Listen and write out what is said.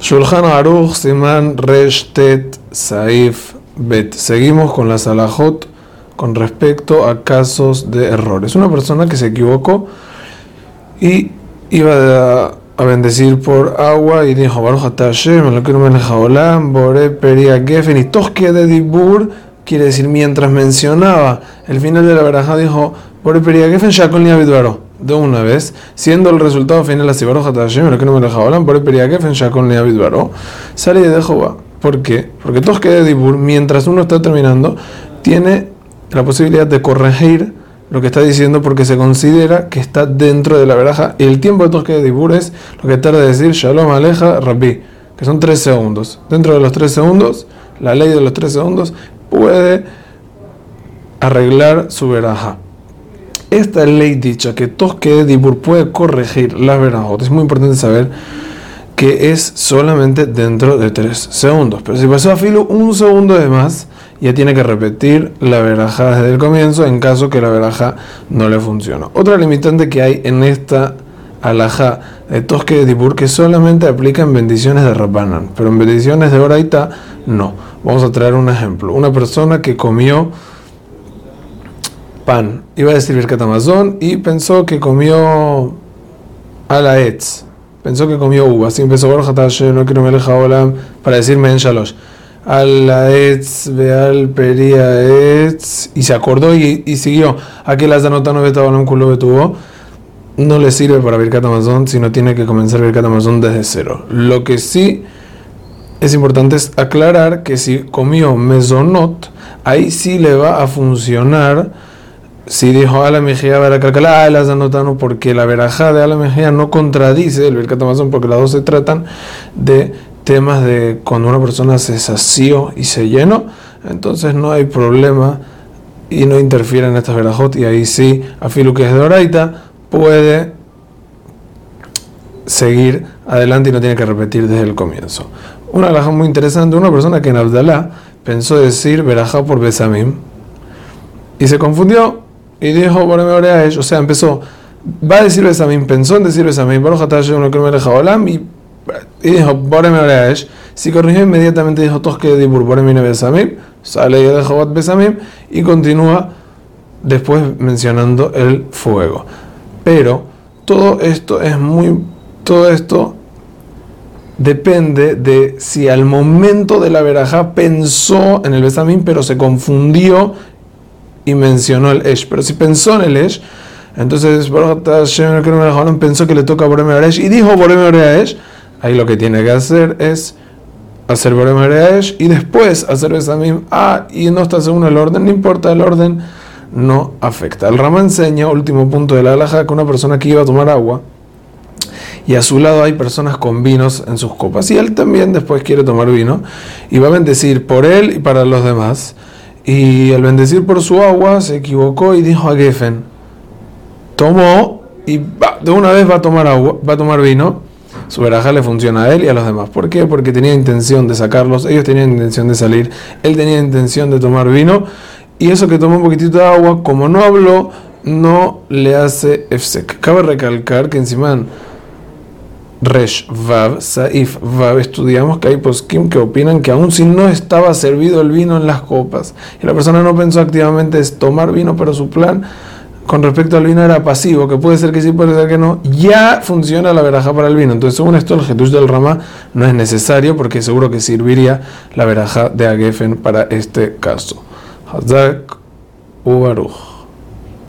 Shulchan Aruch Siman Resh Tet Saif Bet. Seguimos con la Salahot con respecto a casos de errores. Una persona que se equivocó y iba a, bendecir por agua y dijo Baruch Hashem, lo quiero Olam, Bore Peria Gefen y Tosque de Dibur quiere decir mientras mencionaba el final de la veraja dijo Bore Peria Gefen Shakol Niabidvaro de una vez, siendo el resultado final así, Baruch Hashem, lo que no me dejaba hablar, por el en Shakon Leavidvaro, sale de Jehová. ¿Por qué? Porque Tosque de Dibur, mientras uno está terminando, tiene la posibilidad de corregir lo que está diciendo porque se considera que está dentro de la veraja y el tiempo de Tosque de Dibur es lo que tarda de decir Shalom Aleja Rabbi, que son tres segundos. Dentro de los tres segundos, la ley de los tres segundos puede arreglar su veraja esta ley dicha que Tosque Dibur puede corregir las verajot, es muy importante saber que es solamente dentro de 3 segundos. Pero si pasó a filo un segundo de más, ya tiene que repetir la veraja desde el comienzo en caso que la veraja no le funcione. Otra limitante que hay en esta alhaja de Tosque Dibur que solamente aplica en bendiciones de Rabbanan, pero en bendiciones de Oraita no. Vamos a traer un ejemplo. Una persona que comió pan. Iba a decir Birkat Amazon y pensó que comió a la etz. Pensó que comió uva. Así empezó no quiero me para decirme en Shalosh. A la etz, veal, pería etz. Y se acordó y, siguió. Aquí las anotano un culo tuvo. No le sirve para Birkat Amazon, sino tiene que comenzar Birkat Amazon desde cero. Lo que sí es importante es aclarar que si comió mesonot, ahí sí le va a funcionar si dijo a la mejía a las anotano porque la verajá de la mejía no contradice el Birkat porque las dos se tratan de temas de cuando una persona se sació y se llenó, entonces no hay problema y no interfiere en estas verajot y ahí sí, a Filu que es de Oraita, puede seguir adelante y no tiene que repetir desde el comienzo. Una verajá muy interesante, una persona que en Abdalá pensó decir verajá por Besamim y se confundió y dijo, o sea, empezó, va a decir Besamim, pensó en decir Besamim, Baruch lo que me deja Olam, y, y dijo, Boreme Oreaesh, si corrigió inmediatamente dijo, Tosque Dibur, Boremine Besamim, sale y deja Bat Besamim, y continúa después mencionando el fuego. Pero todo esto es muy, todo esto depende de si al momento de la verajá pensó en el Besamim, pero se confundió y mencionó el Esh. Pero si pensó en el Esh, entonces pensó que le toca a Borem Esh y dijo Borem Esh, ahí lo que tiene que hacer es hacer Borem Esh y después hacer Besamim Ah, y no está según el orden, no importa el orden, no afecta. El Rama enseña, último punto de la alhaja, que una persona que iba a tomar agua y a su lado hay personas con vinos en sus copas. Y él también después quiere tomar vino y va a bendecir por él y para los demás. Y al bendecir por su agua se equivocó y dijo a Geffen, tomó y de una vez va a tomar agua, va a tomar vino. Su veraja le funciona a él y a los demás. ¿Por qué? Porque tenía intención de sacarlos, ellos tenían intención de salir, él tenía intención de tomar vino y eso que tomó un poquitito de agua, como no habló, no le hace efsek. Cabe recalcar que encima Resh Vav, Saif Vav, estudiamos que hay poskim que opinan que aún si no estaba servido el vino en las copas y la persona no pensó activamente es tomar vino, pero su plan con respecto al vino era pasivo, que puede ser que sí, puede ser que no, ya funciona la veraja para el vino. Entonces, según esto, el Jetush del Rama no es necesario porque seguro que serviría la veraja de Agefen para este caso. Hazak Ubaruch.